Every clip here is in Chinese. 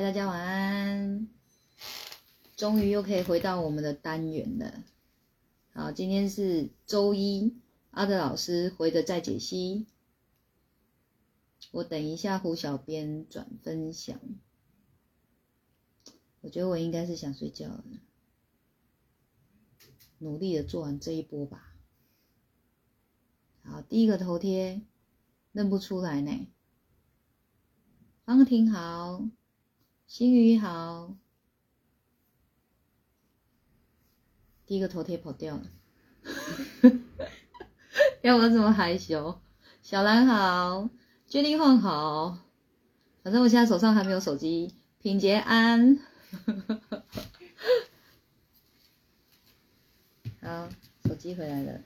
大家晚安。终于又可以回到我们的单元了。好，今天是周一，阿德老师回的再解析。我等一下胡小编转分享。我觉得我应该是想睡觉了，努力的做完这一波吧。好，第一个头贴认不出来呢。方婷好，新宇好。第一个头贴跑掉了，要我怎么害羞？小兰好，决定换好，反正我现在手上还没有手机。品杰安，好，手机回来了。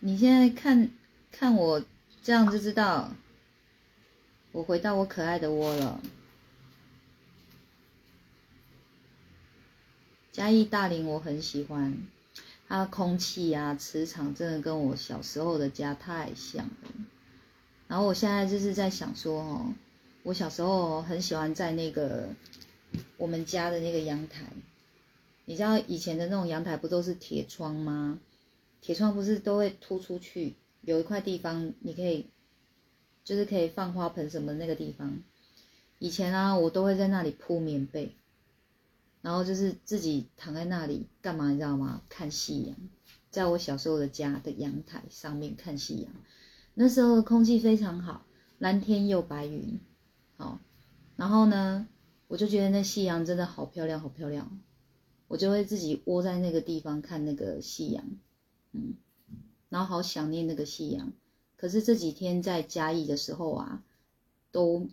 你现在看看我这样就知道，我回到我可爱的窝了。嘉义大林我很喜欢，它的空气啊，磁场真的跟我小时候的家太像了。然后我现在就是在想说，哦，我小时候很喜欢在那个我们家的那个阳台，你知道以前的那种阳台不都是铁窗吗？铁窗不是都会突出去，有一块地方你可以，就是可以放花盆什么那个地方。以前啊，我都会在那里铺棉被。然后就是自己躺在那里干嘛，你知道吗？看夕阳，在我小时候的家的阳台上面看夕阳。那时候空气非常好，蓝天又白云，好。然后呢，我就觉得那夕阳真的好漂亮，好漂亮。我就会自己窝在那个地方看那个夕阳，嗯，然后好想念那个夕阳。可是这几天在嘉义的时候啊，都。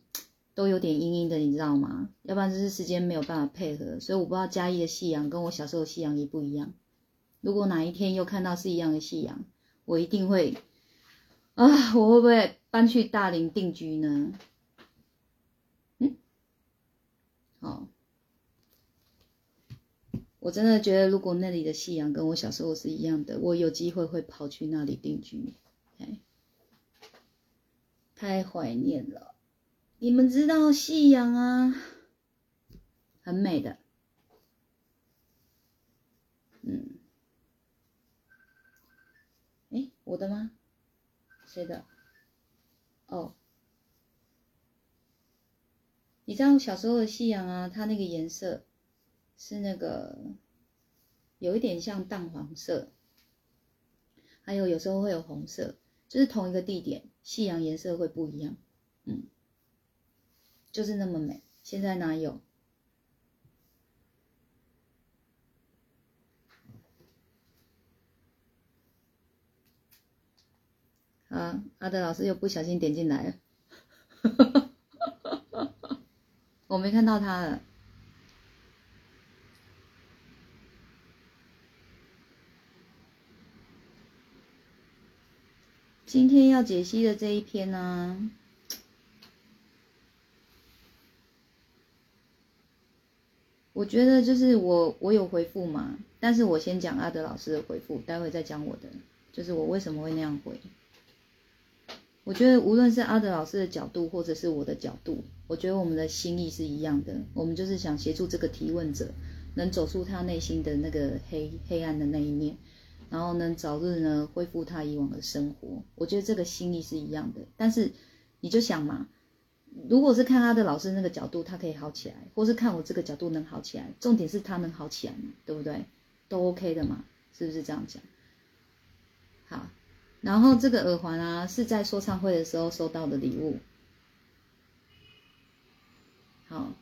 都有点阴阴的，你知道吗？要不然就是时间没有办法配合，所以我不知道嘉义的夕阳跟我小时候的夕阳一不一样。如果哪一天又看到是一样的夕阳，我一定会啊！我会不会搬去大林定居呢？嗯，好，我真的觉得如果那里的夕阳跟我小时候是一样的，我有机会会跑去那里定居。太怀念了。你们知道夕阳啊，很美的。嗯，哎，我的吗？谁的？哦，你知道小时候的夕阳啊，它那个颜色是那个有一点像淡黄色，还有有时候会有红色，就是同一个地点，夕阳颜色会不一样。嗯。就是那么美，现在哪有？啊，阿德老师又不小心点进来了，我没看到他了。今天要解析的这一篇呢？我觉得就是我我有回复嘛，但是我先讲阿德老师的回复，待会再讲我的，就是我为什么会那样回。我觉得无论是阿德老师的角度，或者是我的角度，我觉得我们的心意是一样的，我们就是想协助这个提问者能走出他内心的那个黑黑暗的那一面，然后能早日呢恢复他以往的生活。我觉得这个心意是一样的，但是你就想嘛。如果是看他的老师那个角度，他可以好起来，或是看我这个角度能好起来，重点是他能好起来嘛，对不对？都 OK 的嘛，是不是这样讲？好，然后这个耳环啊，是在说唱会的时候收到的礼物。好，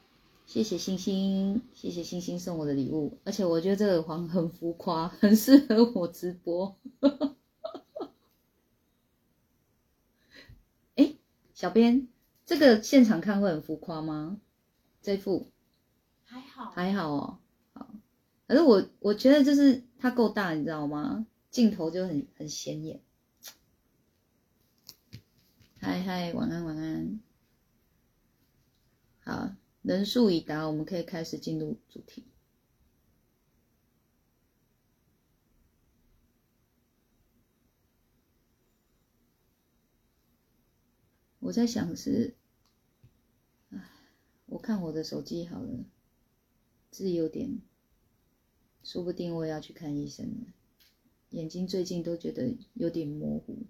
谢谢星星，谢谢星星送我的礼物，而且我觉得这个耳环很浮夸，很适合我直播。哎，小编。这个现场看会很浮夸吗？这副还好，还好哦。好，可是我我觉得就是它够大，你知道吗？镜头就很很显眼。嗨嗨，晚安晚安。好，人数已达，我们可以开始进入主题。我在想是，唉，我看我的手机好了，字有点，说不定我也要去看医生了。眼睛最近都觉得有点模糊，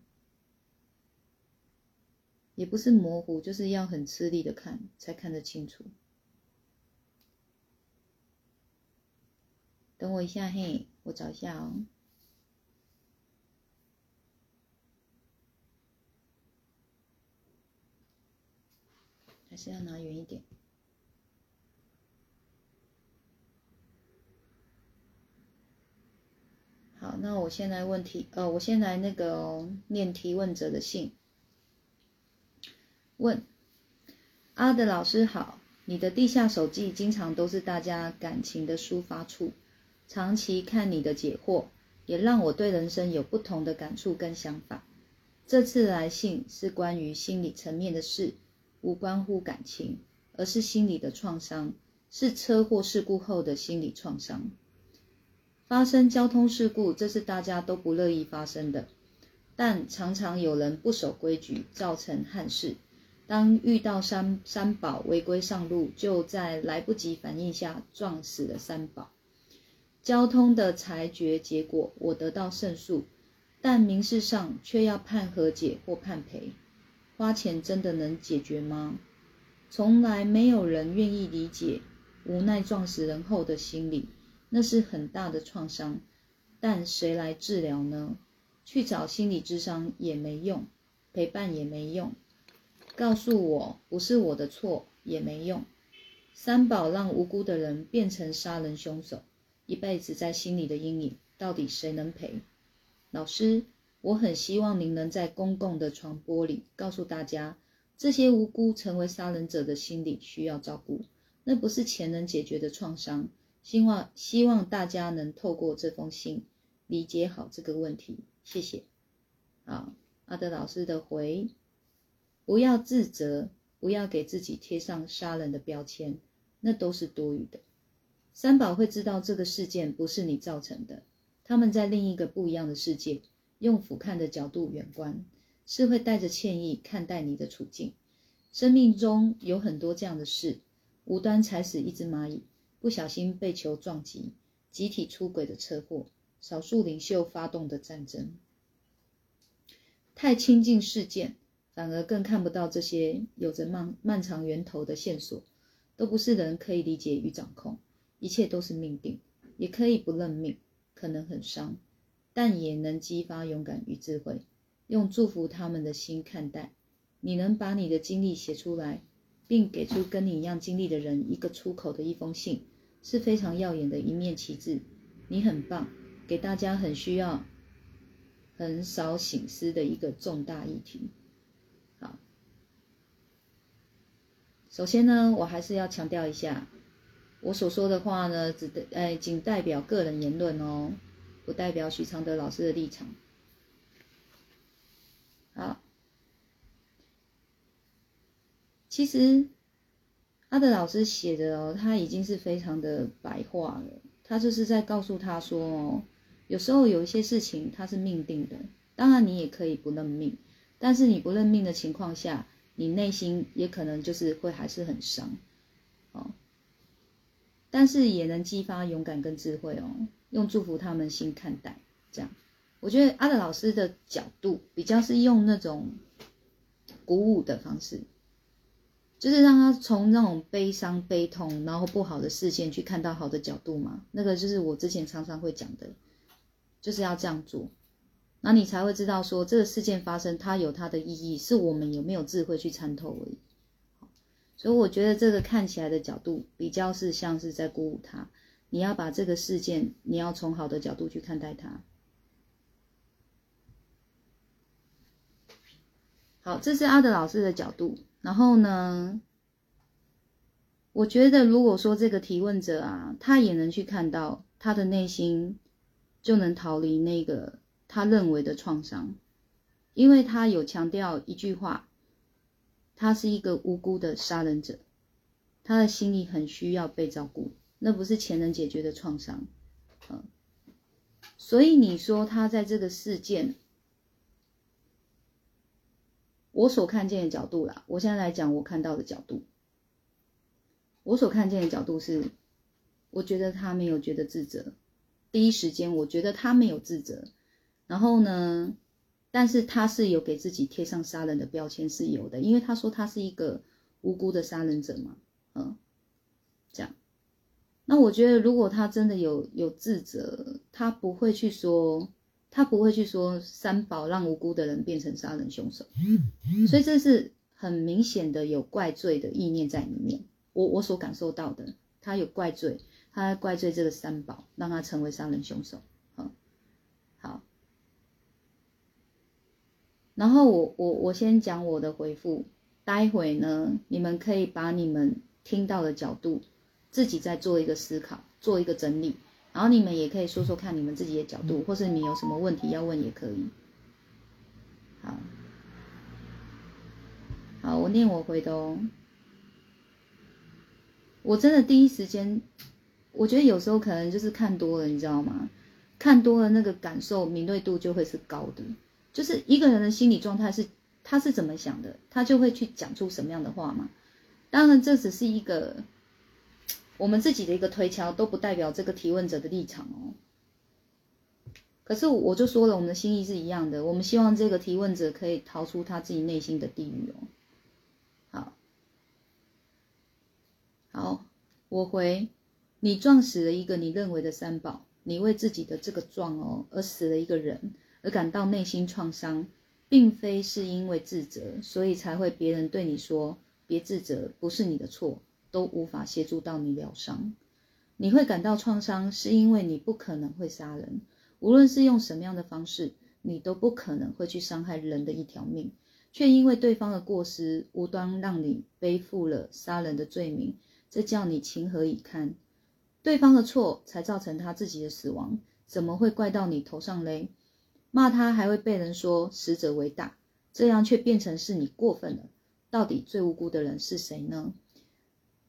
也不是模糊，就是要很吃力的看才看得清楚。等我一下，嘿，我找一下哦。还是要拿远一点。好，那我现在问题，呃，我先来那个念提问者的信。问阿德老师好，你的地下手记经常都是大家感情的抒发处。长期看你的解惑，也让我对人生有不同的感触跟想法。这次来信是关于心理层面的事，无关乎感情，而是心理的创伤，是车祸事故后的心理创伤。发生交通事故，这是大家都不乐意发生的，但常常有人不守规矩，造成憾事。当遇到三三宝违规上路，就在来不及反应下撞死了三宝。交通的裁决结果，我得到胜诉，但民事上却要判和解或判赔。花钱真的能解决吗？从来没有人愿意理解无奈撞死人后的心理，那是很大的创伤。但谁来治疗呢？去找心理咨商也没用，陪伴也没用，告诉我不是我的错也没用。三宝让无辜的人变成杀人凶手。一辈子在心里的阴影，到底谁能赔？老师，我很希望您能在公共的传播里告诉大家，这些无辜成为杀人者的心理需要照顾，那不是钱能解决的创伤。希望希望大家能透过这封信理解好这个问题。谢谢。好，阿德老师的回，不要自责，不要给自己贴上杀人的标签，那都是多余的。三宝会知道这个事件不是你造成的，他们在另一个不一样的世界，用俯瞰的角度远观，是会带着歉意看待你的处境。生命中有很多这样的事：无端踩死一只蚂蚁，不小心被球撞击，集体出轨的车祸，少数领袖发动的战争。太亲近事件，反而更看不到这些有着漫漫长源头的线索，都不是人可以理解与掌控。一切都是命定，也可以不认命，可能很伤，但也能激发勇敢与智慧。用祝福他们的心看待，你能把你的经历写出来，并给出跟你一样经历的人一个出口的一封信，是非常耀眼的一面旗帜。你很棒，给大家很需要、很少醒思的一个重大议题。好，首先呢，我还是要强调一下。我所说的话呢，只的哎，仅代表个人言论哦，不代表许常德老师的立场。好，其实阿德老师写的哦，他已经是非常的白话了。他就是在告诉他说哦，有时候有一些事情它是命定的，当然你也可以不认命，但是你不认命的情况下，你内心也可能就是会还是很伤，哦。但是也能激发勇敢跟智慧哦，用祝福他们心看待，这样，我觉得阿德老师的角度比较是用那种鼓舞的方式，就是让他从那种悲伤、悲痛，然后不好的视线去看到好的角度嘛。那个就是我之前常常会讲的，就是要这样做，那你才会知道说这个事件发生它有它的意义，是我们有没有智慧去参透而已。所以我觉得这个看起来的角度比较是像是在鼓舞他，你要把这个事件，你要从好的角度去看待它。好，这是阿德老师的角度。然后呢，我觉得如果说这个提问者啊，他也能去看到他的内心，就能逃离那个他认为的创伤，因为他有强调一句话。他是一个无辜的杀人者，他的心里很需要被照顾，那不是钱能解决的创伤，嗯，所以你说他在这个事件，我所看见的角度啦，我现在来讲我看到的角度。我所看见的角度是，我觉得他没有觉得自责，第一时间我觉得他没有自责，然后呢，但是他是有给自己贴上杀人的标签是有的，因为他说他是一个无辜的杀人者嘛，嗯，这样。那我觉得如果他真的有有自责，他不会去说。他不会去说三宝让无辜的人变成杀人凶手，所以这是很明显的有怪罪的意念在里面。我我所感受到的，他有怪罪，他怪罪这个三宝让他成为杀人凶手。好，好，然后我我我先讲我的回复，待会呢，你们可以把你们听到的角度自己再做一个思考，做一个整理。然后你们也可以说说看你们自己的角度，或是你有什么问题要问也可以。好，好，我念我回的哦。我真的第一时间，我觉得有时候可能就是看多了，你知道吗？看多了那个感受敏锐度就会是高的。就是一个人的心理状态是他是怎么想的，他就会去讲出什么样的话嘛。当然这只是一个。我们自己的一个推敲都不代表这个提问者的立场哦。可是我就说了，我们的心意是一样的，我们希望这个提问者可以逃出他自己内心的地狱哦。好，好，我回你撞死了一个你认为的三宝，你为自己的这个撞哦而死了一个人，而感到内心创伤，并非是因为自责，所以才会别人对你说别自责，不是你的错。都无法协助到你疗伤，你会感到创伤，是因为你不可能会杀人，无论是用什么样的方式，你都不可能会去伤害人的一条命，却因为对方的过失，无端让你背负了杀人的罪名，这叫你情何以堪？对方的错才造成他自己的死亡，怎么会怪到你头上嘞？骂他还会被人说死者为大，这样却变成是你过分了。到底最无辜的人是谁呢？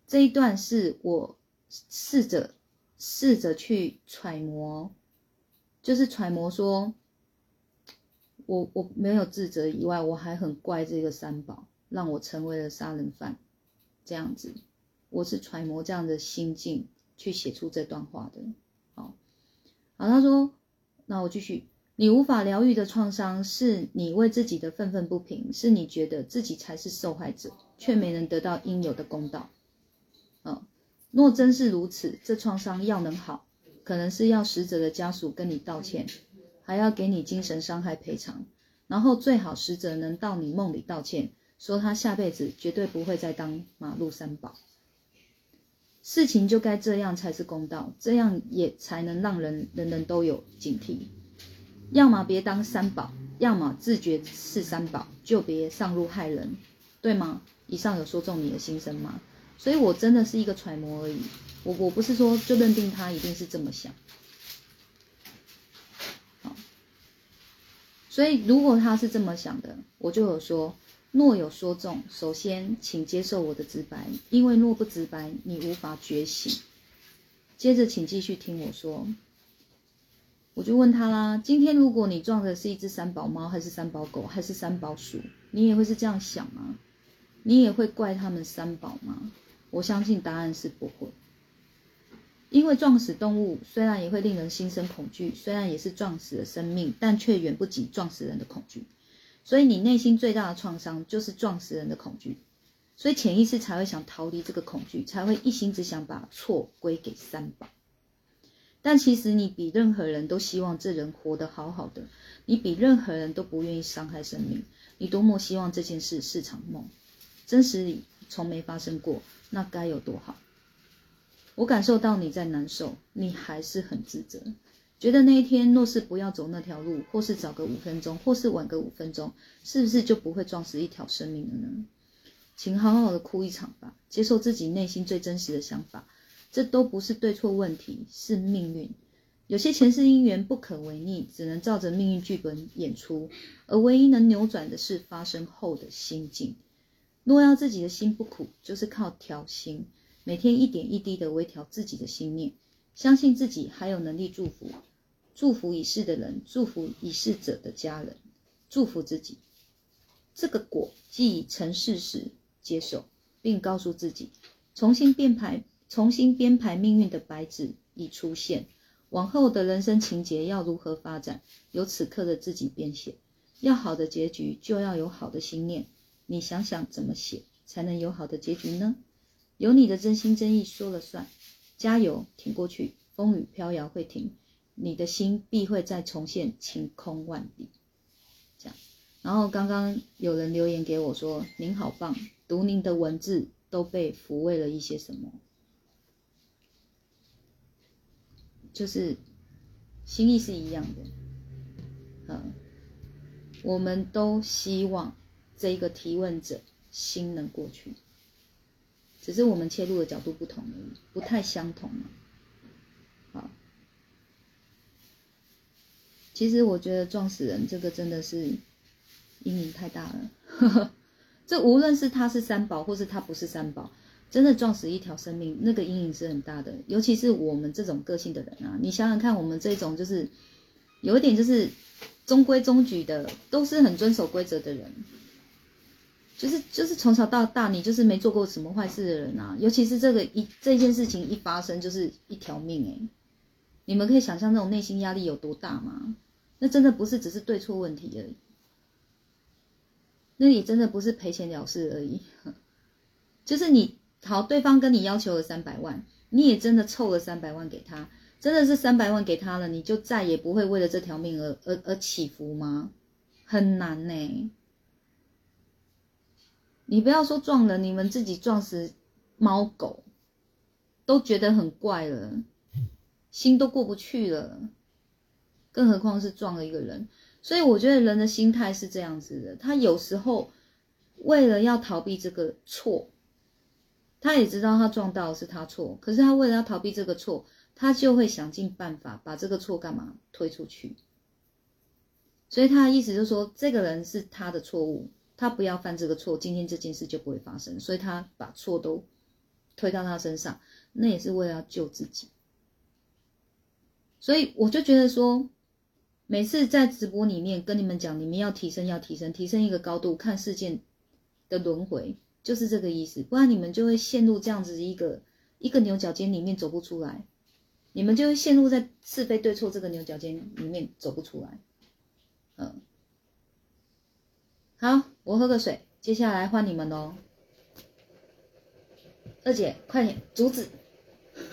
这一段是我试着试着去揣摩，就是揣摩说，我我没有自责以外，我还很怪这个三宝让我成为了杀人犯，这样子，我是揣摩这样的心境去写出这段话的。好，好，他说，那我继续，你无法疗愈的创伤，是你为自己的愤愤不平，是你觉得自己才是受害者，却没能得到应有的公道。嗯，若真是如此，这创伤要能好，可能是要死者的家属跟你道歉，还要给你精神伤害赔偿，然后最好死者能到你梦里道歉，说他下辈子绝对不会再当马路三宝。事情就该这样才是公道，这样也才能让人人人都有警惕。要么别当三宝，要么自觉是三宝，就别上路害人，对吗？以上有说中你的心声吗？所以，我真的是一个揣摩而已。我我不是说就认定他一定是这么想。好，所以如果他是这么想的，我就有说：若有说中，首先请接受我的直白，因为若不直白，你无法觉醒。接着，请继续听我说。我就问他啦：今天如果你撞的是一只三宝猫，还是三宝狗，还是三宝鼠，你也会是这样想吗？你也会怪他们三宝吗？我相信答案是不会，因为撞死动物虽然也会令人心生恐惧，虽然也是撞死了生命，但却远不及撞死人的恐惧。所以你内心最大的创伤就是撞死人的恐惧，所以潜意识才会想逃离这个恐惧，才会一心只想把错归给三宝。但其实你比任何人都希望这人活得好好的，你比任何人都不愿意伤害生命，你多么希望这件事是场梦，真实里从没发生过。那该有多好！我感受到你在难受，你还是很自责，觉得那一天若是不要走那条路，或是早个五分钟，或是晚个五分钟，是不是就不会撞死一条生命了呢？请好好的哭一场吧，接受自己内心最真实的想法，这都不是对错问题，是命运。有些前世因缘不可违逆，只能照着命运剧本演出，而唯一能扭转的是发生后的心境。若要自己的心不苦，就是靠调心，每天一点一滴的微调自己的心念，相信自己还有能力祝福，祝福已逝的人，祝福已逝者的家人，祝福自己。这个果既成事实，接受，并告诉自己，重新编排、重新编排命运的白纸已出现，往后的人生情节要如何发展，由此刻的自己编写。要好的结局，就要有好的心念。你想想怎么写，才能有好的结局呢？有你的真心真意说了算。加油，挺过去，风雨飘摇会停，你的心必会再重现晴空万里。这样。然后刚刚有人留言给我说：“您好棒，读您的文字都被抚慰了一些什么，就是心意是一样的。”嗯。我们都希望这一个提问者心能过去，只是我们切入的角度不同而已，不太相同嘛。好，其实我觉得撞死人这个真的是阴影太大了。呵 呵这无论是他是三宝，或是他不是三宝，真的撞死一条生命，那个阴影是很大的。尤其是我们这种个性的人啊，你想想看，我们这种就是有一点就是。中规中矩的，都是很遵守规则的人，就是就是从小到大，你就是没做过什么坏事的人啊。尤其是这个一这件事情一发生，就是一条命哎，你们可以想象那种内心压力有多大吗？那真的不是只是对错问题而已，那你真的不是赔钱了事而已，就是你好，对方跟你要求了三百万，你也真的凑了三百万给他。真的是三百万给他了，你就再也不会为了这条命而而而起伏吗？很难呢。你不要说撞人，你们自己撞死猫狗都觉得很怪了，心都过不去了，更何况是撞了一个人。所以我觉得人的心态是这样子的，他有时候为了要逃避这个错，他也知道他撞到是他错，可是他为了要逃避这个错。他就会想尽办法把这个错干嘛推出去，所以他的意思就是说，这个人是他的错误，他不要犯这个错，今天这件事就不会发生。所以他把错都推到他身上，那也是为了要救自己。所以我就觉得说，每次在直播里面跟你们讲，你们要提升，要提升，提升一个高度，看事件的轮回，就是这个意思。不然你们就会陷入这样子一个一个牛角尖里面走不出来。你们就会陷入在是非对错这个牛角尖里面走不出来，嗯，好，我喝个水，接下来换你们喽。二姐，快点，竹子，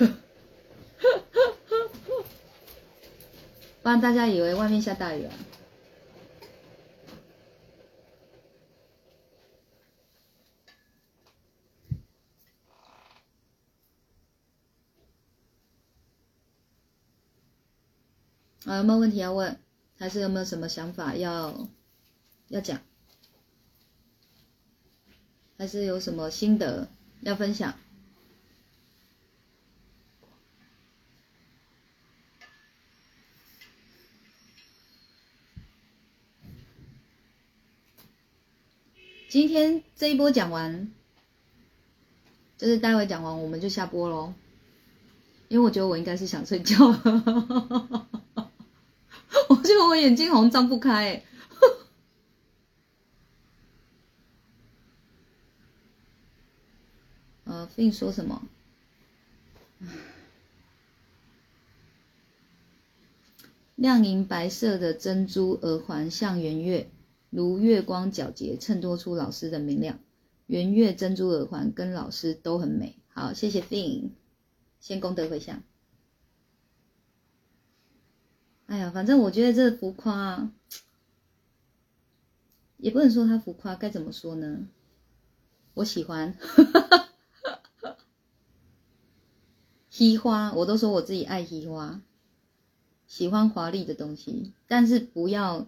不然大家以为外面下大雨了。啊，有没有问题要问？还是有没有什么想法要要讲？还是有什么心得要分享？今天这一波讲完，就是待会讲完我们就下播喽，因为我觉得我应该是想睡觉。我觉得我眼睛好像张不开。呃，飞说什么？亮银白色的珍珠耳环像圆月，如月光皎洁，衬托出老师的明亮。圆月珍珠耳环跟老师都很美。好，谢谢 Fin，先功德回向。哎呀，反正我觉得这浮夸，也不能说他浮夸，该怎么说呢？我喜欢，嘻花，我都说我自己爱嘻花，喜欢华丽的东西，但是不要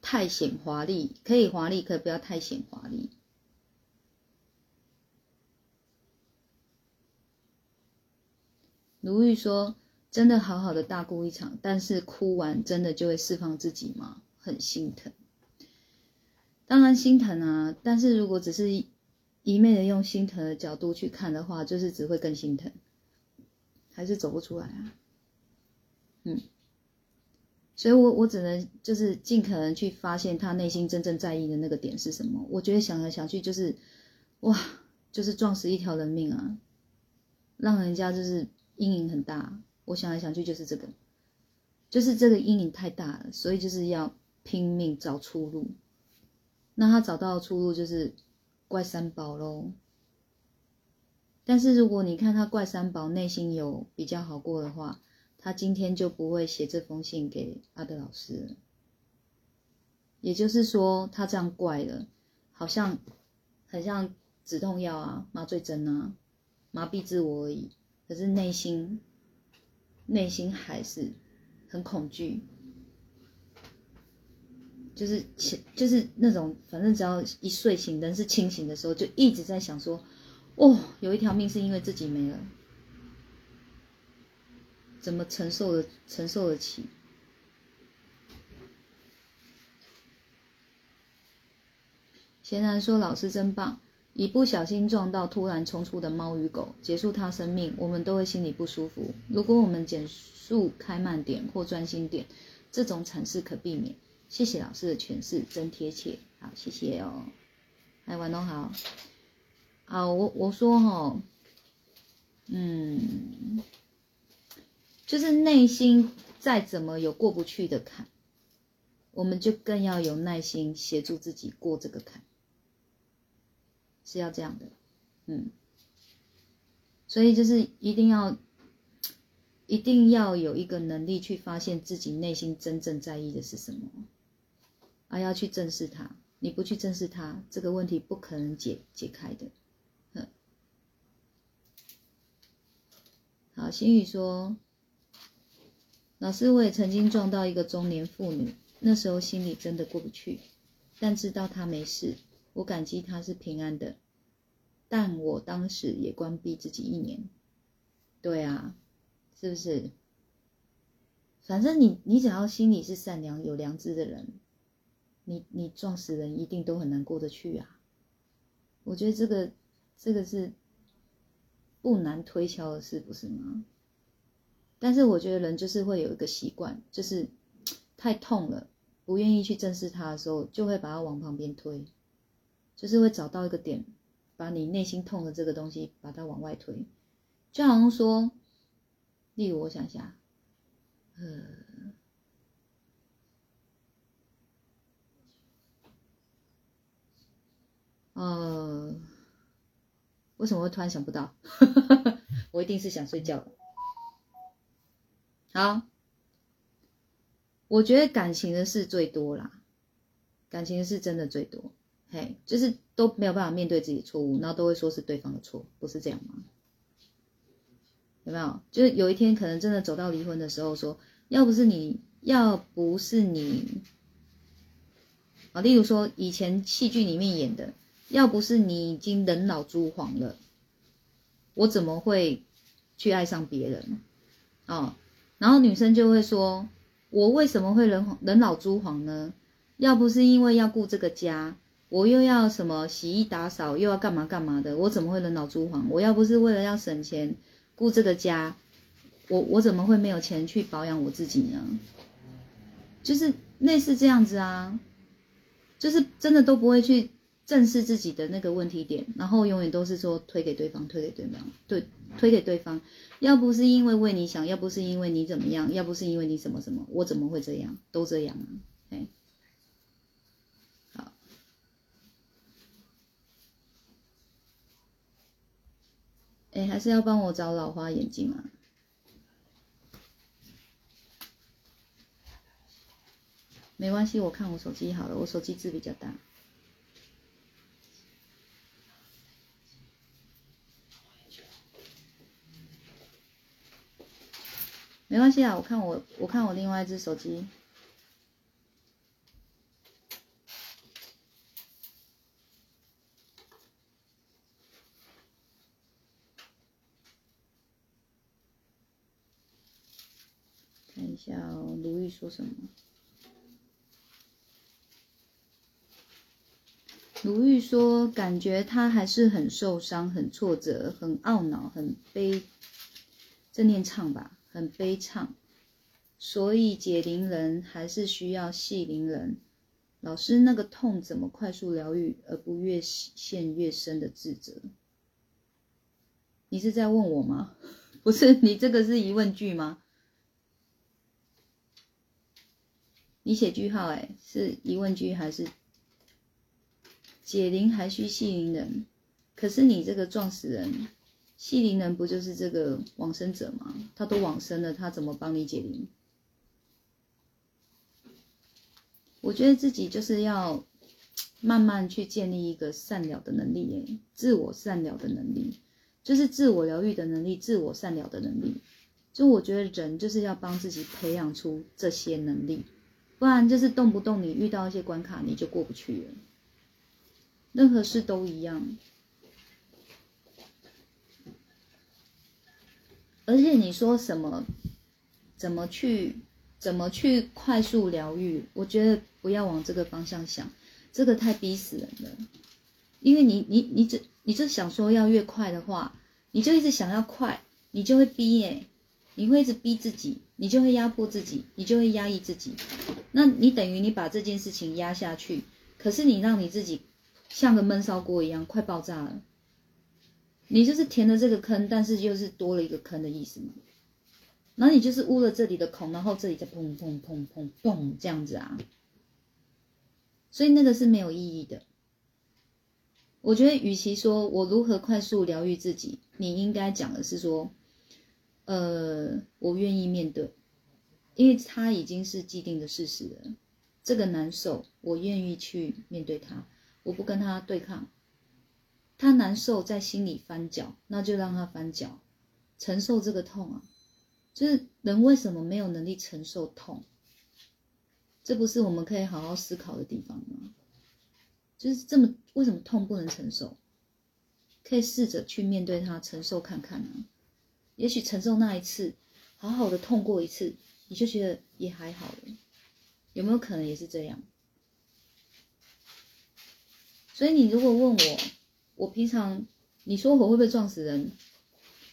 太显华丽，可以华丽，可不要太显华丽。如玉说。真的好好的大哭一场，但是哭完真的就会释放自己吗？很心疼，当然心疼啊。但是如果只是一昧的用心疼的角度去看的话，就是只会更心疼，还是走不出来啊。嗯，所以我我只能就是尽可能去发现他内心真正在意的那个点是什么。我觉得想来想去就是，哇，就是撞死一条人命啊，让人家就是阴影很大。我想来想去就是这个，就是这个阴影太大了，所以就是要拼命找出路。那他找到出路就是怪三宝喽。但是如果你看他怪三宝内心有比较好过的话，他今天就不会写这封信给阿德老师。也就是说，他这样怪了，好像很像止痛药啊、麻醉针啊，麻痹自我而已。可是内心内心还是很恐惧，就是就是那种，反正只要一睡醒，人是清醒的时候，就一直在想说。哦，有一条命是因为自己没了，怎么承受的承受得起？贤然说：“老师真棒，一不小心撞到突然冲出的猫与狗，结束它生命，我们都会心里不舒服。如果我们减速开慢点或专心点，这种惨事可避免。”谢谢老师的诠释，真贴切。好，谢谢哦。哎，晚上好。啊，我我说哈，嗯，就是内心再怎么有过不去的坎，我们就更要有耐心协助自己过这个坎，是要这样的，嗯，所以就是一定要，一定要有一个能力去发现自己内心真正在意的是什么，而要去正视它。你不去正视它，这个问题不可能解解开的。好，心宇说：“老师，我也曾经撞到一个中年妇女，那时候心里真的过不去，但知道她没事，我感激他是平安的。但我当时也关闭自己一年。对啊，是不是？反正你你只要心里是善良、有良知的人，你你撞死人一定都很难过得去啊。我觉得这个这个是。”不难推敲的事，不是吗？但是我觉得人就是会有一个习惯，就是 太痛了，不愿意去正视它的时候，就会把它往旁边推，就是会找到一个点，把你内心痛的这个东西，把它往外推。就好像说，例如我想一下，呃，呃。为什么会突然想不到？我一定是想睡觉了。好，我觉得感情的事最多啦，感情的事真的最多。嘿，就是都没有办法面对自己的错误，然后都会说是对方的错，不是这样吗？有没有？就是有一天可能真的走到离婚的时候，说要不是你，要不是你，啊，例如说以前戏剧里面演的。要不是你已经人老珠黄了，我怎么会去爱上别人？哦，然后女生就会说：“我为什么会人人老珠黄呢？要不是因为要顾这个家，我又要什么洗衣打扫，又要干嘛干嘛的，我怎么会人老珠黄？我要不是为了要省钱顾这个家，我我怎么会没有钱去保养我自己呢？就是类似这样子啊，就是真的都不会去。”正视自己的那个问题点，然后永远都是说推给对方，推给对方，对，推给对方。要不是因为为你想，要不是因为你怎么样，要不是因为你什么什么，我怎么会这样？都这样啊，哎，好，哎，还是要帮我找老花眼镜啊？没关系，我看我手机好了，我手机字比较大。没关系啊，我看我我看我另外一只手机，看一下哦，卢玉说什么？卢玉说，感觉他还是很受伤、很挫折、很懊恼、很悲，正念唱吧。很悲怆，所以解铃人还是需要系铃人。老师，那个痛怎么快速疗愈，而不越陷越深的自责？你是在问我吗？不是，你这个是疑问句吗？你写句号，哎，是疑问句还是解铃还需系铃人？可是你这个撞死人，系铃人不就是这个往生者吗？他都往生了，他怎么帮你解铃？我觉得自己就是要慢慢去建立一个善了的能力，哎，自我善了的能力，就是自我疗愈的能力，自我善了的能力。就我觉得人就是要帮自己培养出这些能力。不然就是动不动你遇到一些关卡你就过不去了，任何事都一样。而且你说什么，怎么去怎么去快速疗愈？我觉得不要往这个方向想，这个太逼死人了。因为你你你只你就想说要越快的话，你就一直想要快，你就会逼耶。你会一直逼自己，你就会压迫自己，你就会压抑自己。那你等于你把这件事情压下去，可是你让你自己像个闷烧锅一样，快爆炸了。你就是填了这个坑，但是又是多了一个坑的意思嘛？然后你就是捂了这里的孔，然后这里再砰砰砰砰砰这样子啊。所以那个是没有意义的。我觉得，与其说我如何快速疗愈自己，你应该讲的是说。呃，我愿意面对，因为他已经是既定的事实了。这个难受，我愿意去面对他，我不跟他对抗。他难受，在心里翻搅，那就让他翻搅，承受这个痛啊。就是人为什么没有能力承受痛？这不是我们可以好好思考的地方吗？就是这么，为什么痛不能承受？可以试着去面对它，承受看看呢？也许承受那一次，好好的痛过一次，你就觉得也还好了。有没有可能也是这样？所以你如果问我，我平常你说我会不会撞死人？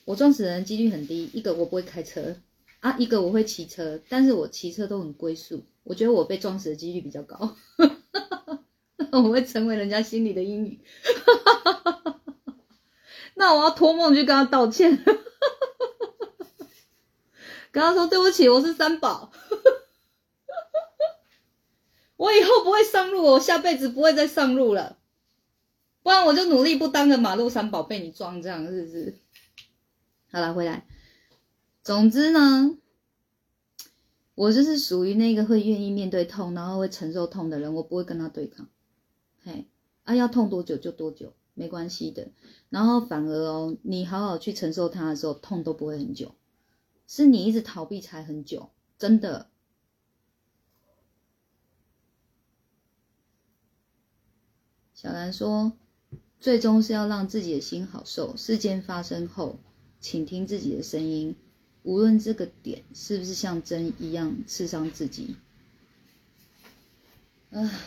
我撞死人几率很低。一个我不会开车啊，一个我会骑车，但是我骑车都很龟速。我觉得我被撞死的几率比较高，我会成为人家心里的阴影。那我要托梦去跟他道歉。跟他说对不起，我是三宝，我以后不会上路，我下辈子不会再上路了，不然我就努力不当个马路三宝被你撞，这样是不是？好了，回来。总之呢，我就是属于那个会愿意面对痛，然后会承受痛的人，我不会跟他对抗。嘿，啊，要痛多久就多久，没关系的。然后反而哦，你好好去承受它的时候，痛都不会很久。是你一直逃避才很久，真的。小兰说，最终是要让自己的心好受。事件发生后，请听自己的声音，无论这个点是不是像针一样刺伤自己。唉，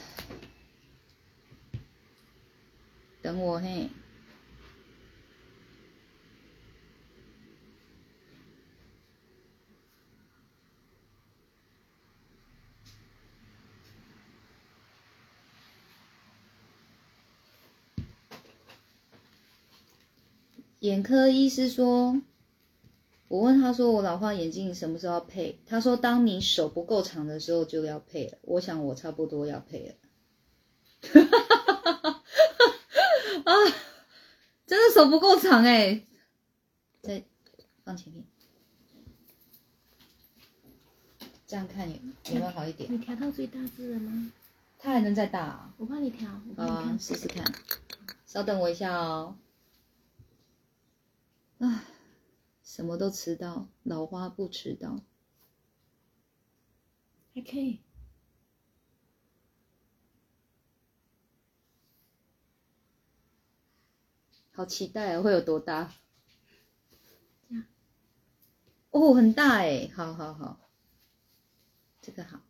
等我嘿。眼科医师说：“我问他说，我老花眼镜什么时候要配？他说，当你手不够长的时候就要配了。我想我差不多要配了。啊，真的手不够长哎！再放前面，这样看有有没有好一点？你调到最大字了吗？它还能再大啊？我帮你调，好啊，试试看。稍等我一下哦。”唉，什么都迟到，老花不迟到，还可以。好期待啊！会有多大？哦，很大哎！好好好，这个好。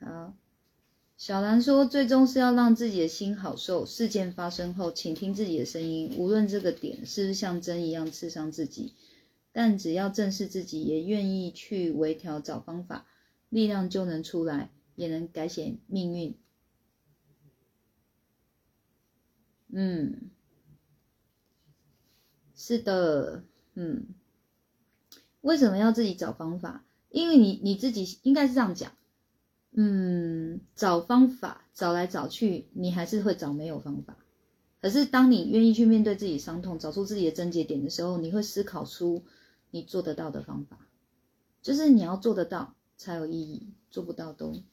好，小兰说，最终是要让自己的心好受。事件发生后，请听自己的声音，无论这个点是不是像针一样刺伤自己，但只要正视自己，也愿意去微调、找方法，力量就能出来，也能改写命运。嗯，是的，嗯，为什么要自己找方法？因为你你自己应该是这样讲。嗯，找方法找来找去，你还是会找没有方法。可是当你愿意去面对自己伤痛，找出自己的症结点的时候，你会思考出你做得到的方法。就是你要做得到才有意义，做不到都，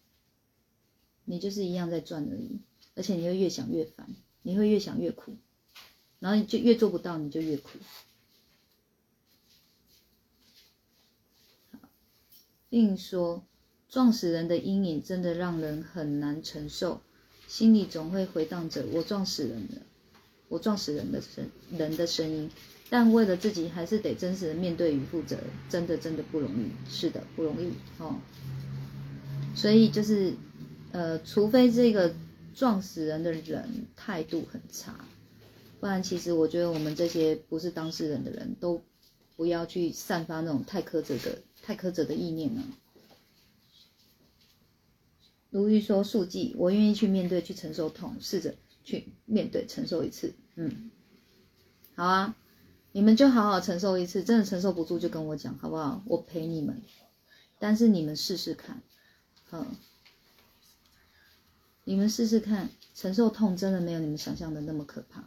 你就是一样在转而已。而且你会越想越烦，你会越想越苦，然后你就越做不到，你就越苦。并说。撞死人的阴影真的让人很难承受，心里总会回荡着“我撞死人了，我撞死人的声人的声音”，但为了自己，还是得真实的面对与负责，真的真的不容易。是的，不容易哦。所以就是，呃，除非这个撞死人的人态度很差，不然其实我觉得我们这些不是当事人的人都不要去散发那种太苛责的、太苛责的意念了。如玉说：“速记，我愿意去面对，去承受痛，试着去面对承受一次。嗯，好啊，你们就好好承受一次，真的承受不住就跟我讲，好不好？我陪你们，但是你们试试看，嗯，你们试试看，承受痛真的没有你们想象的那么可怕。”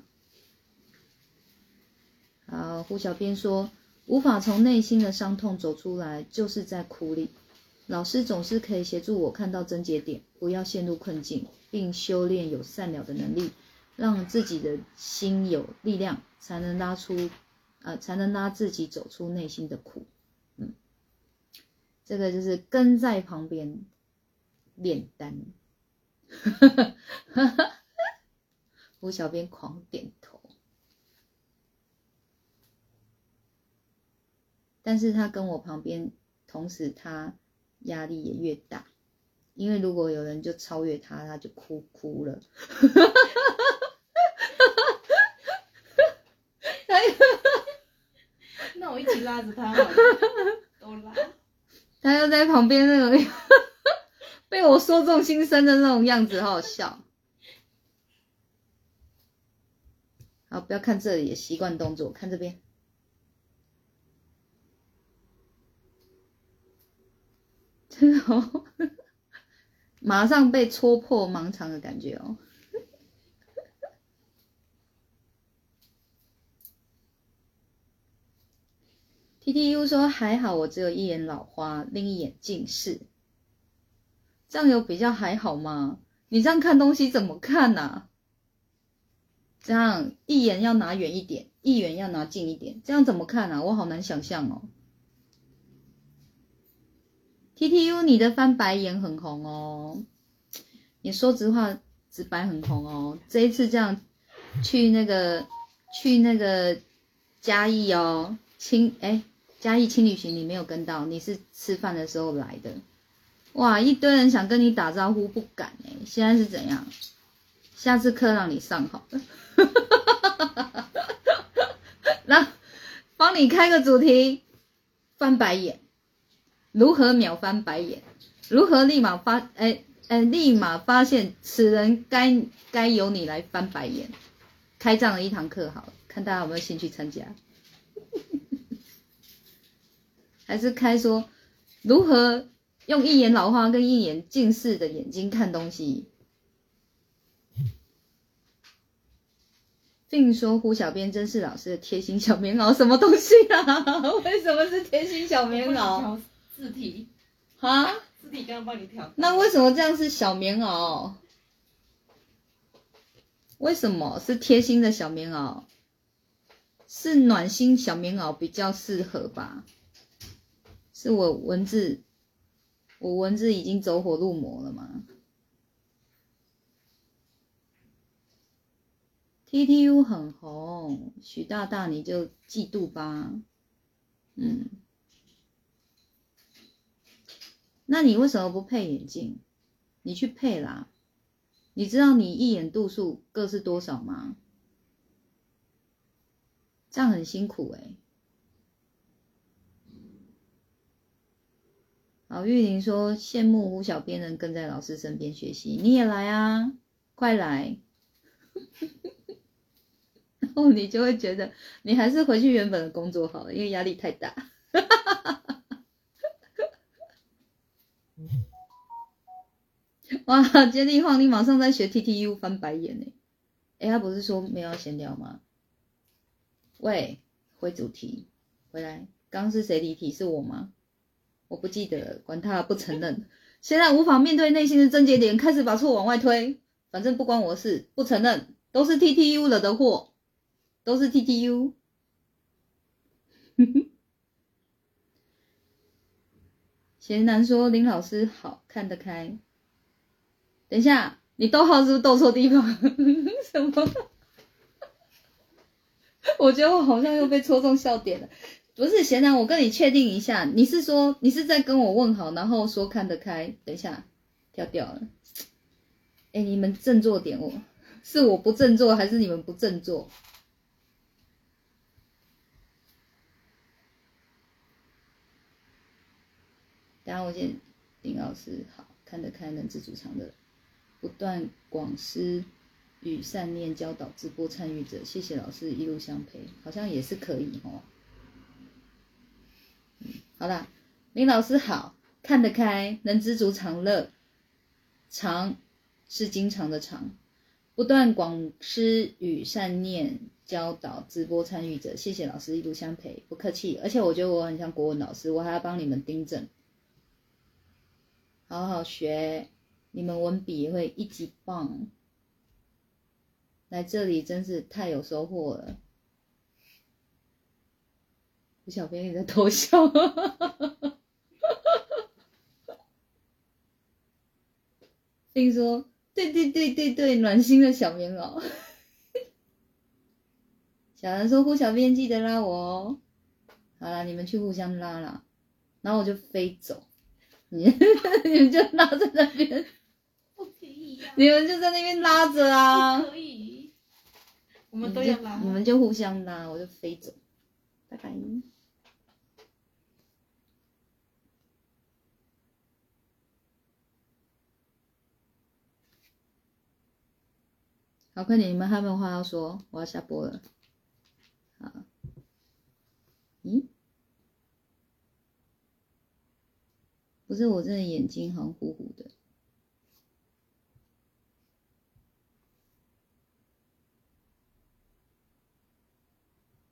好，胡小编说：“无法从内心的伤痛走出来，就是在苦里。”老师总是可以协助我看到症结点，不要陷入困境，并修炼有善了的能力，让自己的心有力量，才能拉出，呃，才能拉自己走出内心的苦。嗯，这个就是跟在旁边炼丹。胡小编狂点头，但是他跟我旁边，同时他。压力也越大，因为如果有人就超越他，他就哭哭了。那我一起拉着他，都拉。他又在旁边那种 被我说中心声的那种样子，好好笑。好，不要看这里，习惯动作，看这边。哦，马上被戳破盲肠的感觉哦。T T U 说还好，我只有一眼老花，另一眼近视，这样有比较还好吗？你这样看东西怎么看呢？这样一眼要拿远一点，一眼要拿近一点，这样怎么看啊？我好难想象哦。T T U，你的翻白眼很红哦。你说直话直白很红哦。这一次这样去那个去那个嘉义哦，轻哎嘉义轻旅行你没有跟到，你是吃饭的时候来的。哇，一堆人想跟你打招呼不敢哎，现在是怎样？下次课让你上好了，那帮你开个主题，翻白眼。如何秒翻白眼？如何立马发？哎哎，立马发现此人该该由你来翻白眼。开这样的一堂课，好，看大家有没有兴趣参加？还是开说如何用一眼老花跟一眼近视的眼睛看东西？并说胡小编真是老师的贴心小棉袄，什么东西啊？为什么是贴心小棉袄？字体啊，字体刚刚帮你调。那为什么这样是小棉袄？为什么是贴心的小棉袄？是暖心小棉袄比较适合吧？是我文字，我文字已经走火入魔了吗？T T U 很红，许大大你就嫉妒吧，嗯。那你为什么不配眼镜？你去配啦，你知道你一眼度数各是多少吗？这样很辛苦哎、好，玉玲说羡慕胡小编能跟在老师身边学习，你也来啊，快来！然后你就会觉得你还是回去原本的工作好了，因为压力太大。哇，接力晃，你马上在学 TTU 翻白眼呢。哎，他不是说没有闲聊吗？喂，回主题，回来。刚是谁离题？是我吗？我不记得了，管他，不承认。现在无法面对内心的症结点，开始把错往外推。反正不关我事，不承认，都是 TTU 惹的祸，都是 TTU。贤男说林老师好看得开。等一下，你逗号是不是逗错地方？什么？我觉得我好像又被戳中笑点了。不是贤良，我跟你确定一下，你是说你是在跟我问好，然后说看得开？等一下，跳掉了。哎，你们振作点我，是我不振作，还是你们不振作？等下我先，林老师好看得开，能自主唱的，不断广施与善念教导直播参与者，谢谢老师一路相陪，好像也是可以哦。好啦，林老师好看得开，能知足常乐，常是经常的常，不断广施与善念教导直播参与者，谢谢老师一路相陪，不客气。而且我觉得我很像国文老师，我还要帮你们订正。好好学，你们文笔也会一级棒。来这里真是太有收获了。胡小编你在偷笑，并说对对对对对，暖心的小棉袄。小兰说胡小编记得拉我哦。好了，你们去互相拉啦，然后我就飞走。你 你们就拉在那边，你们就在那边拉着啊。可以，我们都要拉。你们就互相拉，我就飞走。拜拜。好，快点，你们还有没有话要说？我要下播了。好。咦？不是，我真的眼睛好像糊糊的。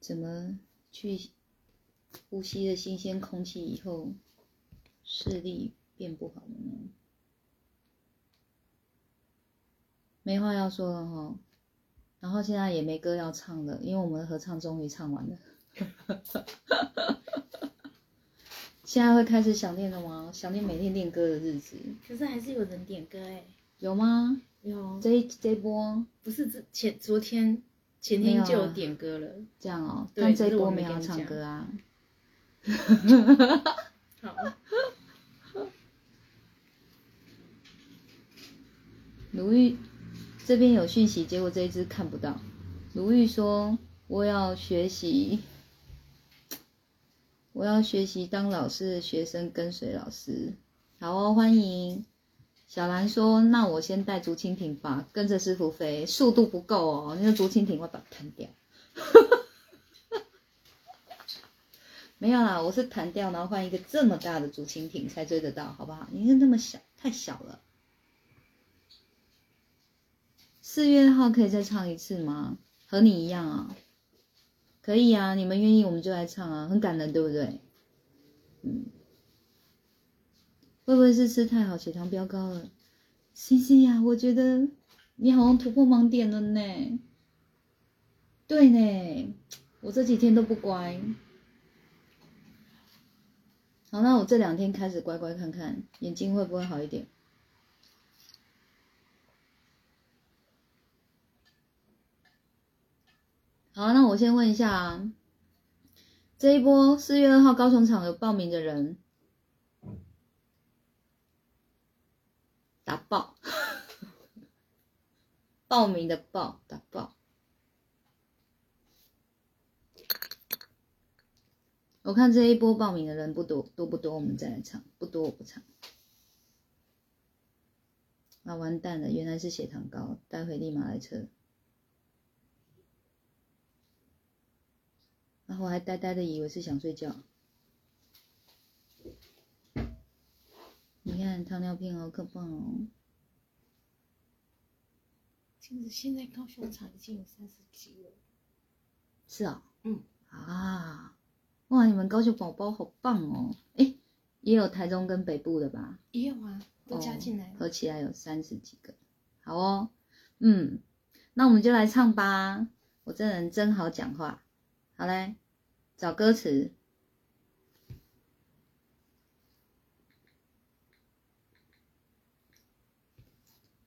怎么去呼吸了新鲜空气以后，视力变不好了呢？没话要说了哈，然后现在也没歌要唱了，因为我们的合唱终于唱完了。现在会开始想念了吗？想念每天练歌的日子，可是还是有人点歌哎、有吗？有，这一这一波不是之前昨天前天就有点歌了。这样哦，对但这一波没有唱歌啊。好，卢玉这边有讯息，结果这一只看不到。卢玉说：“我要学习，我要学习当老师的学生跟随老师。”好哦，欢迎。小兰说：“那我先带竹蜻蜓吧，跟着师傅飞，速度不够哦，那个竹蜻蜓会把它弹掉。”没有啦，我是弹掉，然后换一个这么大的竹蜻蜓才追得到，好不好？你看那么小，太小了。四月号可以再唱一次吗？和你一样啊，可以啊，你们愿意我们就来唱啊，很感人，对不对？嗯，会不会是吃太好，血糖飙高了？C C 呀，我觉得你好像突破盲点了呢。对呢，我这几天都不乖。好，那我这两天开始乖乖看看，眼睛会不会好一点？好，那我先问一下啊，这一波四月二号高雄场有报名的人，打爆！报名的报打爆。我看这一波报名的人不多，多不多？我们再来唱，不多我不唱。啊，完蛋了，原来是血糖高，待会立马来测。然后我还呆呆的以为是想睡觉。你看糖尿病好可怕哦！其实现在高雄场已经有三十几了。是啊、嗯，啊，哇，你们高雄宝宝好棒哦！哎，也有台中跟北部的吧？也有啊，都加进来了。合起来有三十几个。好哦，嗯，那我们就来唱吧。我这人真好讲话。好嘞，找歌词。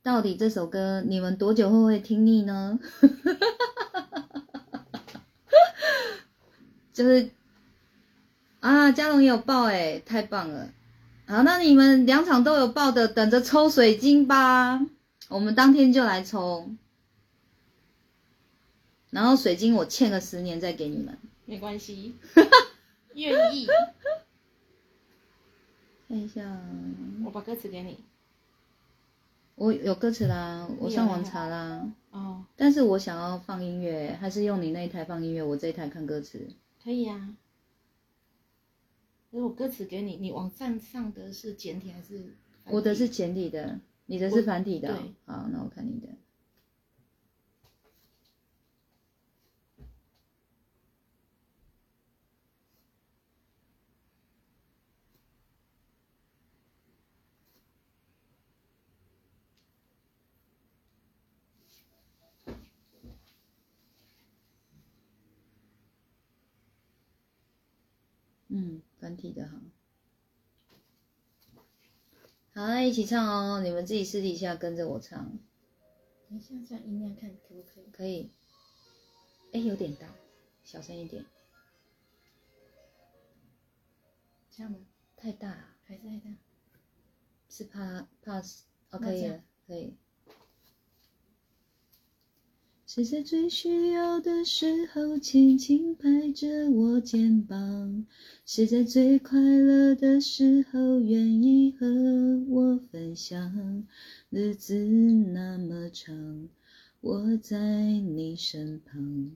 到底这首歌你们多久后会听腻呢？就是啊，嘉龙也有报哎，太棒了！好，那你们两场都有报的，等着抽水晶吧。我们当天就来抽，然后水晶我欠个十年再给你们。没关系，愿意。看一下，我把歌词给你。我有歌词啦，我上网查啦。哦，但是我想要放音乐，还是用你那一台放音乐，我这一台看歌词。可以啊。如果歌词给你，你网站上的是简体还是？我的是简体的，你的是繁体的哦、对好，那我看你的。嗯，繁体的好。好，那一起唱哦，你们自己私底下跟着我唱，等一下这样音量看可不可以？可以。哎，有点大，小声一点。这样吗？太大了，还是太大？是怕怕死哦，可以了，可以。谁在最需要的时候，轻轻拍着我肩膀；谁在最快乐的时候，愿意和我分享。日子那么长，我在你身旁，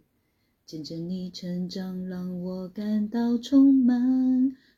见证你成长，让我感到充满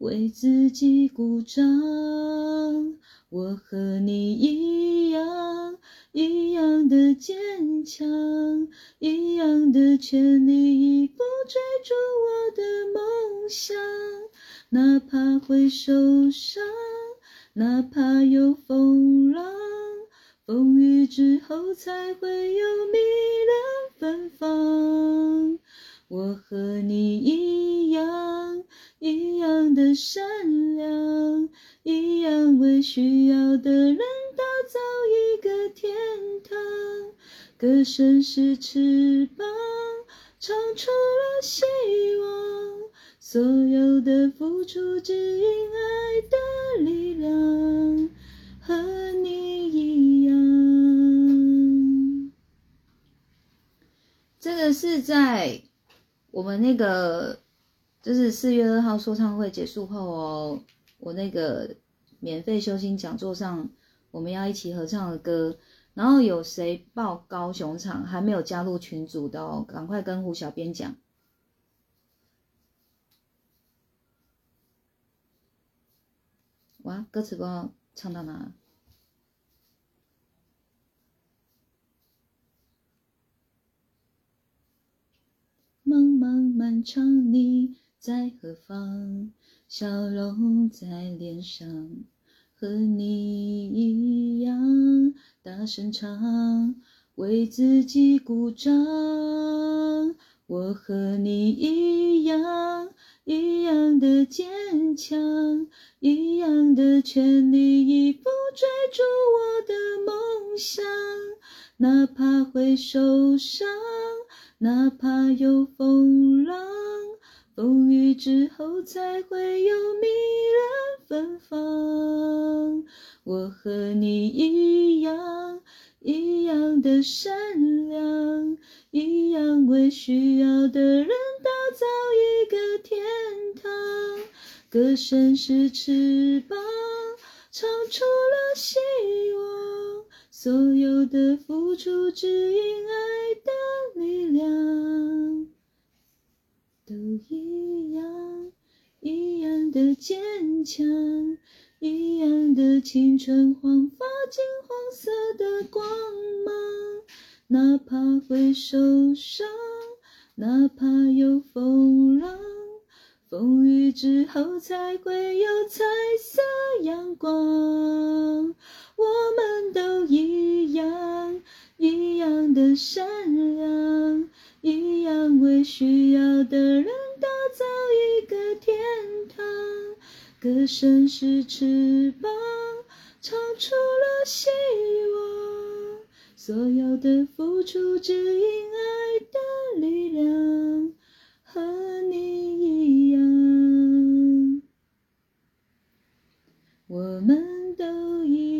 为自己鼓掌。我和你一样，一样的坚强，一样的全力以赴追逐我的梦想。哪怕会受伤，哪怕有风浪，风雨之后才会有迷人芬芳。我和你一样，一样的善良，一样为需要的人打造一个天堂。歌声是翅膀，唱出了希望。所有的付出只因爱的力量，和你一样。这个是在我们那个就是四月二号说唱会结束后哦，我那个免费修心讲座上，我们要一起合唱的歌。然后有谁报高雄场还没有加入群组的哦，赶快跟胡小编讲。哇，歌词不知道唱到哪了。茫茫漫长，你在何方？笑容在脸上，和你一样大声唱，为自己鼓掌。我和你一样，一样的坚强，一样的全力以赴追逐我的梦想，哪怕会受伤，哪怕有风浪，风雨之后才会有迷人芬芳。我和你一样，一样的善良，一样为需要的人打造一个天堂。歌声是翅膀，唱出了希望。所有的付出，只因爱的力量。都一样，一样的坚强。一样的青春，焕发金黄色的光芒。哪怕会受伤，哪怕有风浪，风雨之后才会有彩色阳光。我们都一样，一样的善良，一样为需要的人打造一个天堂。歌声是翅膀，唱出了希望。所有的付出，只因爱的力量。和你一样，我们都一样。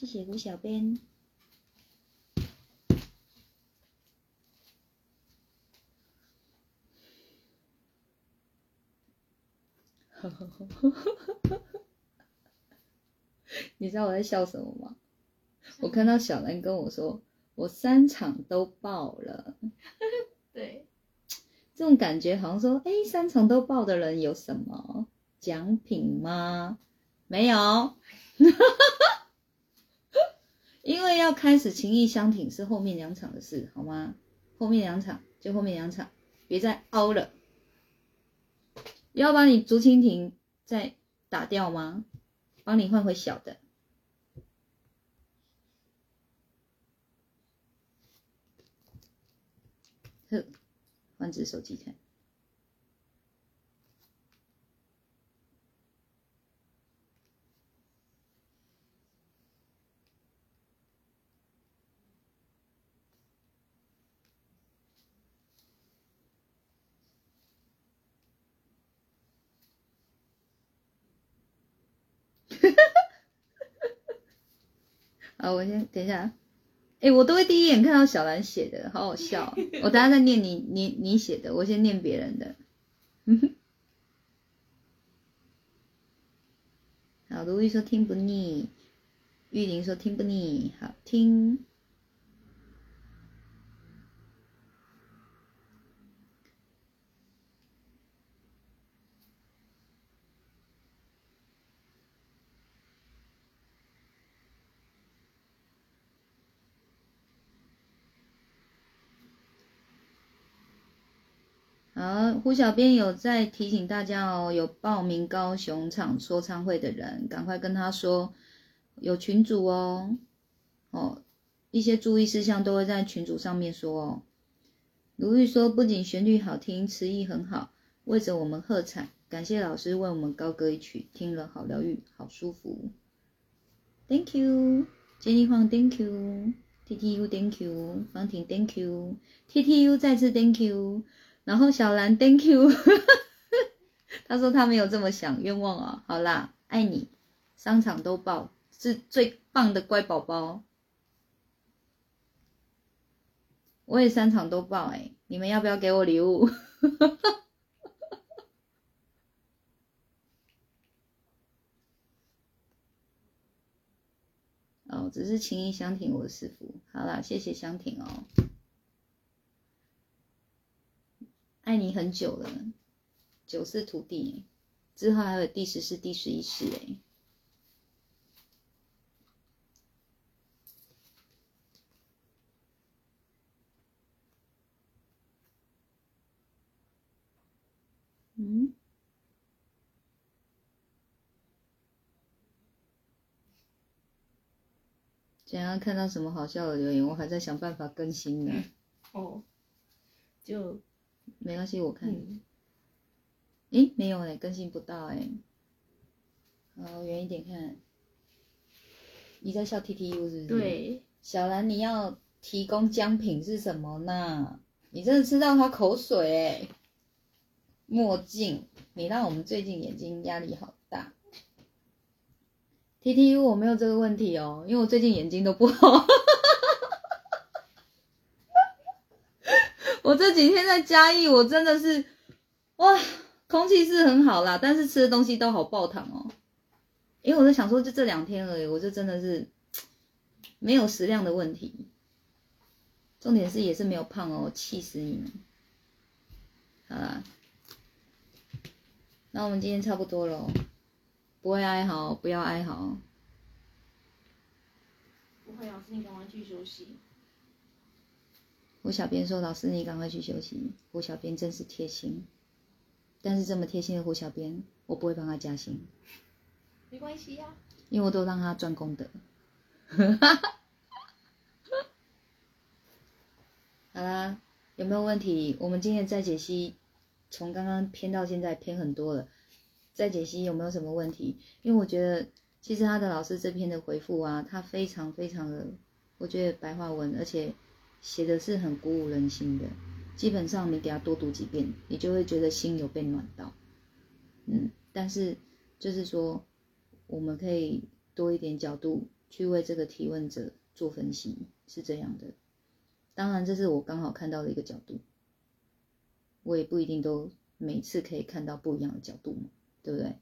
谢谢吴小编。你知道我在笑什么吗？我看到小兰跟我说，我三场都爆了。对，这种感觉好像说，哎，三场都爆的人有什么奖品吗？没有，因为要开始情谊相挺是后面两场的事，好吗？后面两场就后面两场，别再凹了。要把你竹蜻蜓再打掉吗？帮你换回小的。呵，换只手机看。啊，我先等一下。哎，我都会第一眼看到小兰写的，好好笑。我等下再念你你你写的，我先念别人的。好，如意说听不腻，玉玲说听不腻，好听。好，胡小编有在提醒大家哦，有报名高雄场说唱会的人，赶快跟他说有群主哦，哦，一些注意事项都会在群主上面说哦。卢玉说，不仅旋律好听，词意很好，为着我们喝彩，感谢老师为我们高歌一曲，听了好疗愈，好舒服。Thank you，杰尼黄，Thank you，T T U，Thank you，方婷，Thank you，T T U，再次 Thank you。然后小兰，Thank you，他说他没有这么想，冤枉啊！好啦，爱你，商场都爆，是最棒的乖宝宝。我也三场都爆哎，你们要不要给我礼物？哦，只是情谊相挺，我的师傅。好啦，谢谢相挺哦。爱你很久了，九世徒弟，之后还有第十世、第十一世哎。嗯，想要看到什么好笑的留言，我还在想办法更新呢。哦，就没关系，我看。嗯，诶，没有哎，更新不到哎。好，远一点看。你在笑 TTU 是不是？。对，小兰，你要提供奖品是什么呢？你真的吃到他口水哎！墨镜，你让我们最近眼睛压力好大。T T U 我没有这个问题哦，因为我最近眼睛都不好。我这几天在嘉义，我真的是哇，空气是很好啦，但是吃的东西都好爆糖哦。因为我在想说，就这两天而已，我就真的是没有食量的问题。重点是也是没有胖哦，气死你们！好啦，那我们今天差不多了，不会哀嚎，不要哀嚎。不会，老师你赶快去休息。胡小编说：“老师，你赶快去休息。”胡小编真是贴心，但是这么贴心的胡小编，我不会帮他加薪，没关系呀、因为我都让他赚功德。好啦，有没有问题？我们今天再解析，从刚刚偏到现在偏很多了，再解析有没有什么问题？因为我觉得其实他的老师这篇的回复啊，他非常非常的，我觉得白话文，而且写的是很鼓舞人心的。基本上你给他多读几遍，你就会觉得心有被暖到。嗯，但是就是说，我们可以多一点角度去为这个提问者做分析，是这样的。当然，这是我刚好看到的一个角度，我也不一定都每次可以看到不一样的角度嘛，对不对？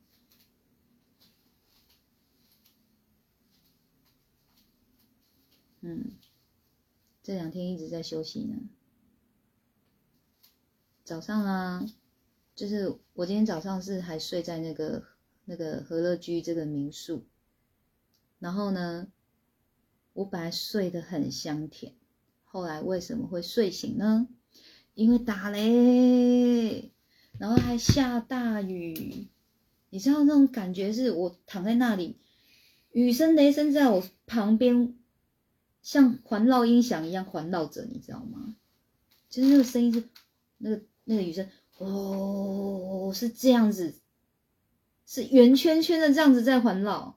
嗯，这两天一直在休息呢。早上啊，就是我今天早上是还睡在那个那个和乐居这个民宿，然后呢，我本来睡得很香甜，后来为什么会睡醒呢？因为打雷，然后还下大雨，你知道那种感觉是我躺在那里，雨声雷声在我旁边，像环绕音响一样环绕着，你知道吗？就是那个声音是那个那个雨声，哦，是这样子，是圆圈圈的这样子在环绕，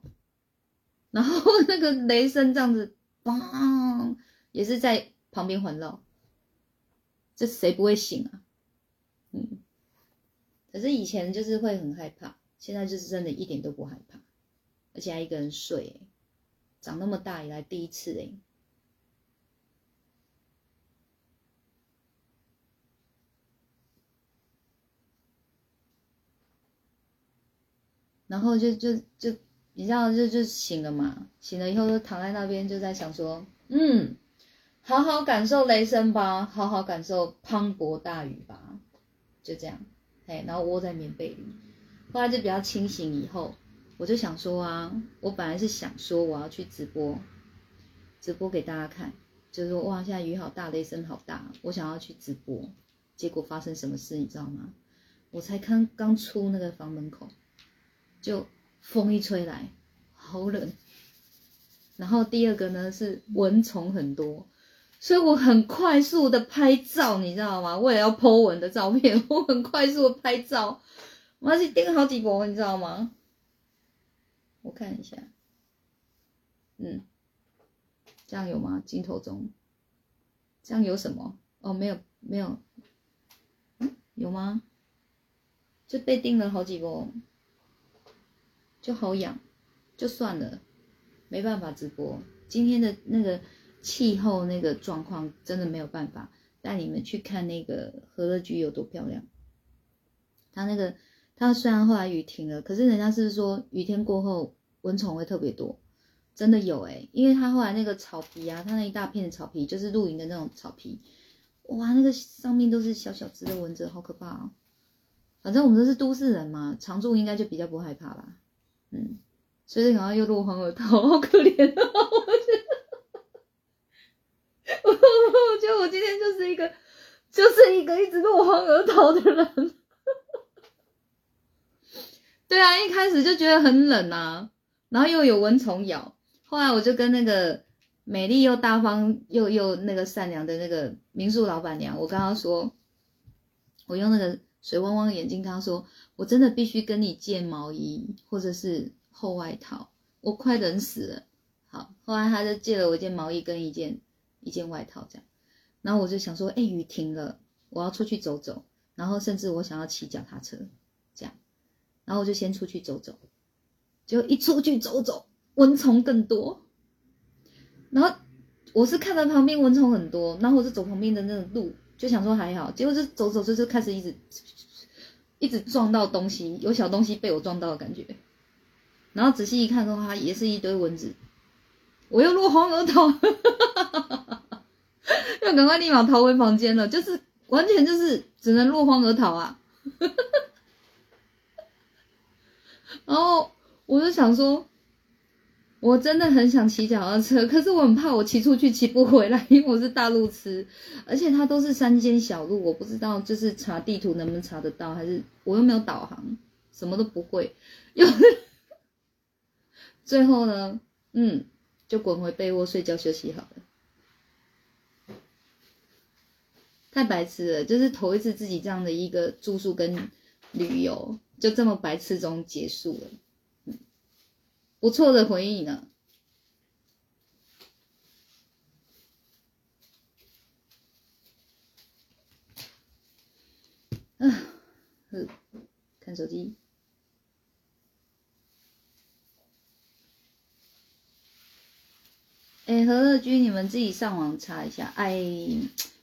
然后那个雷声这样子，砰，也是在旁边环绕，这谁不会醒啊？嗯，可是以前就是会很害怕，现在就是真的一点都不害怕，而且还一个人睡、欸，长那么大以来第一次哎、然后就就就你知道就就醒了嘛，醒了以后就躺在那边就在想说，嗯，好好感受雷声吧，好好感受磅礴大雨吧，就这样，哎，然后窝在棉被里，后来就比较清醒以后，我就想说啊，我本来是想说我要去直播，直播给大家看，就是说哇，现在雨好大，雷声好大，我想要去直播，结果发生什么事你知道吗？我才刚刚出那个房门口。就风一吹来，好冷。然后第二个呢是蚊虫很多，所以我很快速的拍照，你知道吗？为了要 po 文的照片，我很快速的拍照，我要去订好几波，你知道吗？我看一下，嗯，这样有吗？镜头中，这样有什么？哦，没有，没有，嗯，有吗？就被订了好几波。就好痒，就算了，没办法直播。今天的那个气候那个状况真的没有办法带你们去看那个和乐居有多漂亮。它那个它虽然后来雨停了，可是人家是说雨天过后蚊虫会特别多，真的有诶、因为它后来那个草皮啊，它那一大片的草皮就是露营的那种草皮，哇，那个上面都是小小只的蚊子，好可怕哦。反正我们都是都市人嘛，常住应该就比较不害怕吧。嗯，所以赶快又落荒而逃，好可怜啊！我觉得，我觉得我今天就是一个，就是一个一直落荒而逃的人。对啊，一开始就觉得很冷啊，然后又有蚊虫咬，后来我就跟那个美丽又大方又又那个善良的那个民宿老板娘，我跟她说，我用那个。水汪汪的眼睛，他说：“我真的必须跟你借毛衣或者是厚外套，我快冷死了。”好，后来他就借了我一件毛衣跟一件一件外套，这样。然后我就想说：“哎，雨停了，我要出去走走。”然后甚至我想要骑脚踏车，这样。然后我就先出去走走，就一出去走走，蚊虫更多。然后我是看到旁边蚊虫很多，然后我就走旁边的那个路。就想说还好，结果就走走就是开始一直一直撞到东西，有小东西被我撞到的感觉。然后仔细一看的话，也是一堆蚊子，我又落荒而逃，要赶快立马逃回房间了，就是完全就是只能落荒而逃啊。然后我就想说。我真的很想骑脚踏车，可是我很怕我骑出去骑不回来，因为我是大路痴，而且它都是山间小路，我不知道就是查地图能不能查得到，还是我又没有导航，什么都不会，又 最后呢，嗯，就滚回被窝睡觉休息好了。太白痴了，就是头一次自己这样的一个住宿跟旅游，就这么白痴中结束了。不错的回忆呢。啊，看手机。哎，何乐居，你们自己上网查一下。哎，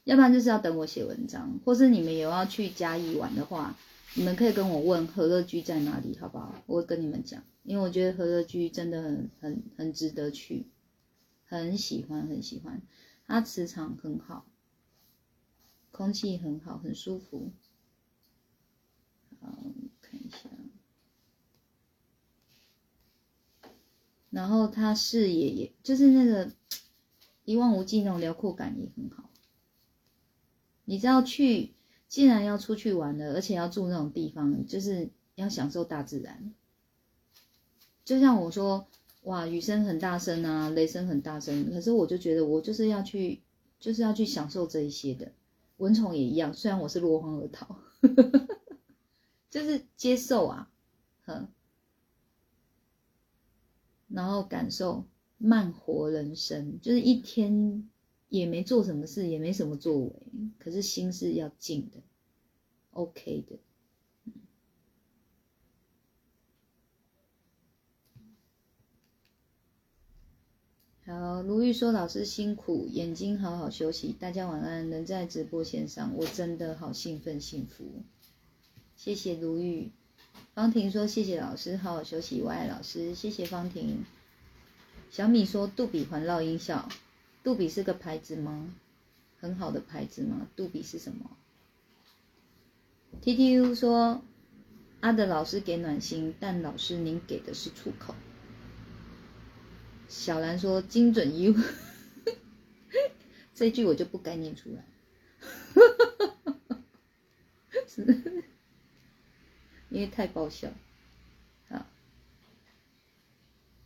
要不然就是要等我写文章，或是你们有要去嘉义玩的话，你们可以跟我问何乐居在哪里，好不好？我跟你们讲。因为我觉得和乐居真的很很很值得去，很喜欢很喜欢，它磁场很好，空气很好，很舒服。好，看一下，然后它视野也就是那个一望无际那种辽阔感也很好。你知道去，既然要出去玩了，而且要住那种地方，就是要享受大自然。就像我说，哇，雨声很大声啊，雷声很大声，可是我就觉得我就是要去，就是要去享受这一些的。蚊虫也一样，虽然我是落荒而逃，就是接受啊，哼，然后感受慢活人生，就是一天也没做什么事，也没什么作为，可是心是要静的，OK 的。好，如玉说：“老师辛苦，眼睛好好休息，大家晚安。能在直播线上，我真的好兴奋幸福。谢谢如玉。方婷说：谢谢老师，好好休息，我爱老师。谢谢方婷。小米说：杜比环绕音效，杜比是个牌子吗？很好的牌子吗？杜比是什么？T T U 说：阿德老师给暖心，但老师您给的是出口。”小兰说：“精准 U，这句我就不该念出来，因为太爆笑。好，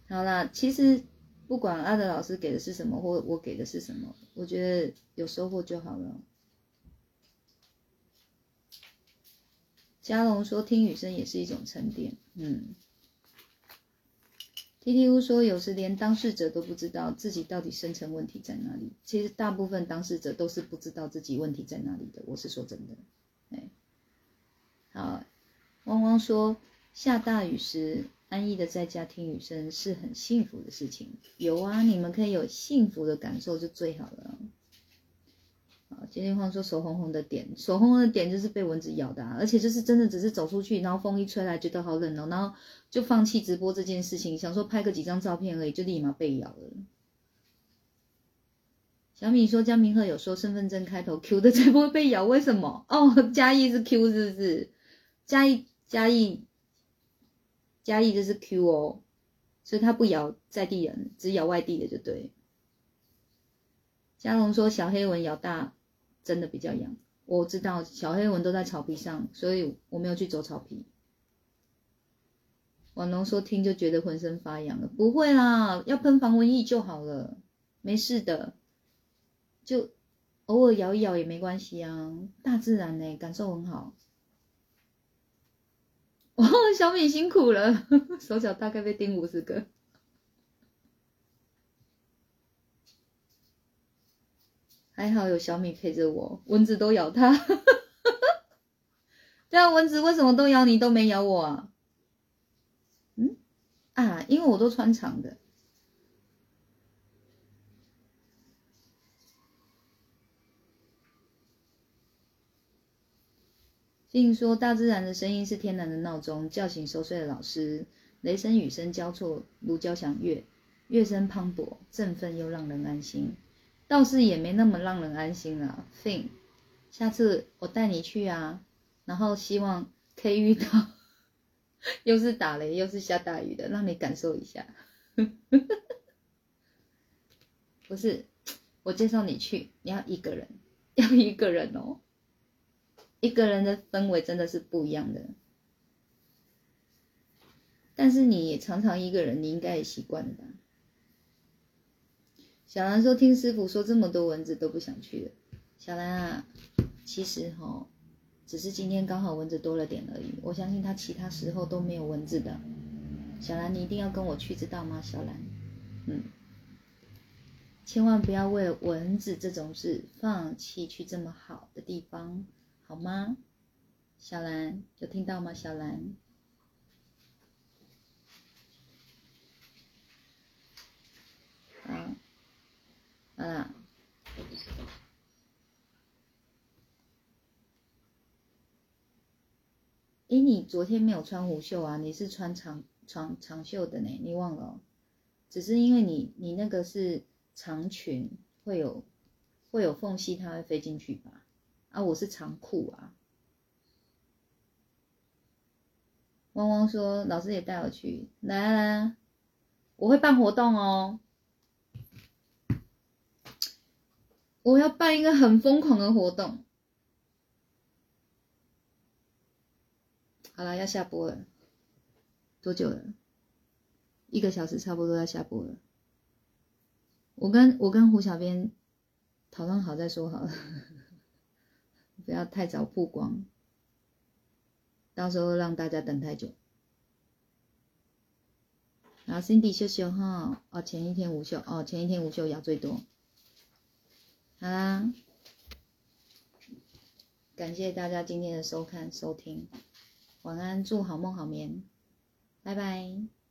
好啦，其实不管阿德老师给的是什么，或我给的是什么，我觉得有收获就好了。”嘉龙说：“听雨声也是一种沉淀。”嗯。T T U 说，有时连当事者都不知道自己到底深层问题在哪里。其实大部分当事者都是不知道自己问题在哪里的。我是说真的。哎，好，汪汪说，下大雨时安逸的在家听雨声是很幸福的事情。有啊，你们可以有幸福的感受就最好了。今天话说手红红的点，手红红的点就是被蚊子咬的，啊而且就是真的只是走出去，然后风一吹来觉得好冷哦，然后就放弃直播这件事情，想说拍个几张照片而已，就立马被咬了。小米说江明鹤有说身份证开头 Q 的才不会被咬，为什么？哦，嘉义是 Q 是不是？嘉义嘉义嘉义这是 Q 哦，所以他不咬在地人，只咬外地的就对。嘉龙说小黑蚊咬大真的比较痒，我知道小黑蚊都在草皮上，所以我没有去走草皮。婉龙说听就觉得浑身发痒了，不会啦，要喷防蚊液就好了，没事的，就偶尔咬一咬也没关系啊，大自然呢、感受很好。哦，小米辛苦了，手脚大概被叮五十个。还好有小米陪着我，蚊子都咬它。对啊，蚊子为什么都咬你，都没咬我啊？嗯，啊，因为我都穿长的。并说，大自然的声音是天然的闹钟，叫醒熟睡的老师。雷声雨声交错，如交响乐，乐声磅礴，振奋又让人安心。倒是也没那么让人安心啊。Fin，下次我带你去啊，然后希望可以遇到 又是打雷又是下大雨的，让你感受一下。不是，我介绍你去，你要一个人，要一个人哦。一个人的氛围真的是不一样的。但是你也常常一个人，你应该也习惯了吧？小兰说：“听师傅说这么多蚊子都不想去了。”小兰啊，其实哈，只是今天刚好蚊子多了点而已。我相信他其他时候都没有蚊子的。小兰，你一定要跟我去，知道吗？小兰，嗯，千万不要为了蚊子这种事放弃去这么好的地方，好吗？小兰，有听到吗？小兰。啊，好啦。诶，你昨天没有穿无袖啊？你是穿长长长袖的呢？你忘了哦？只是因为你你那个是长裙，会有会有缝隙，它会飞进去吧？啊，我是长裤啊。汪汪说：“老师也带我去，来啊来，我会办活动哦。”我要办一个很疯狂的活动。好了，要下播了，多久了？一个小时差不多要下播了。我跟我跟胡小编讨论好再说好了，不要太早曝光，到时候让大家等太久。然后 Cindy 秀秀哈，哦，前一天午秀，哦，前一天午秀咬最多。好啦，感谢大家今天的收看收听，晚安，祝好梦好眠，拜拜。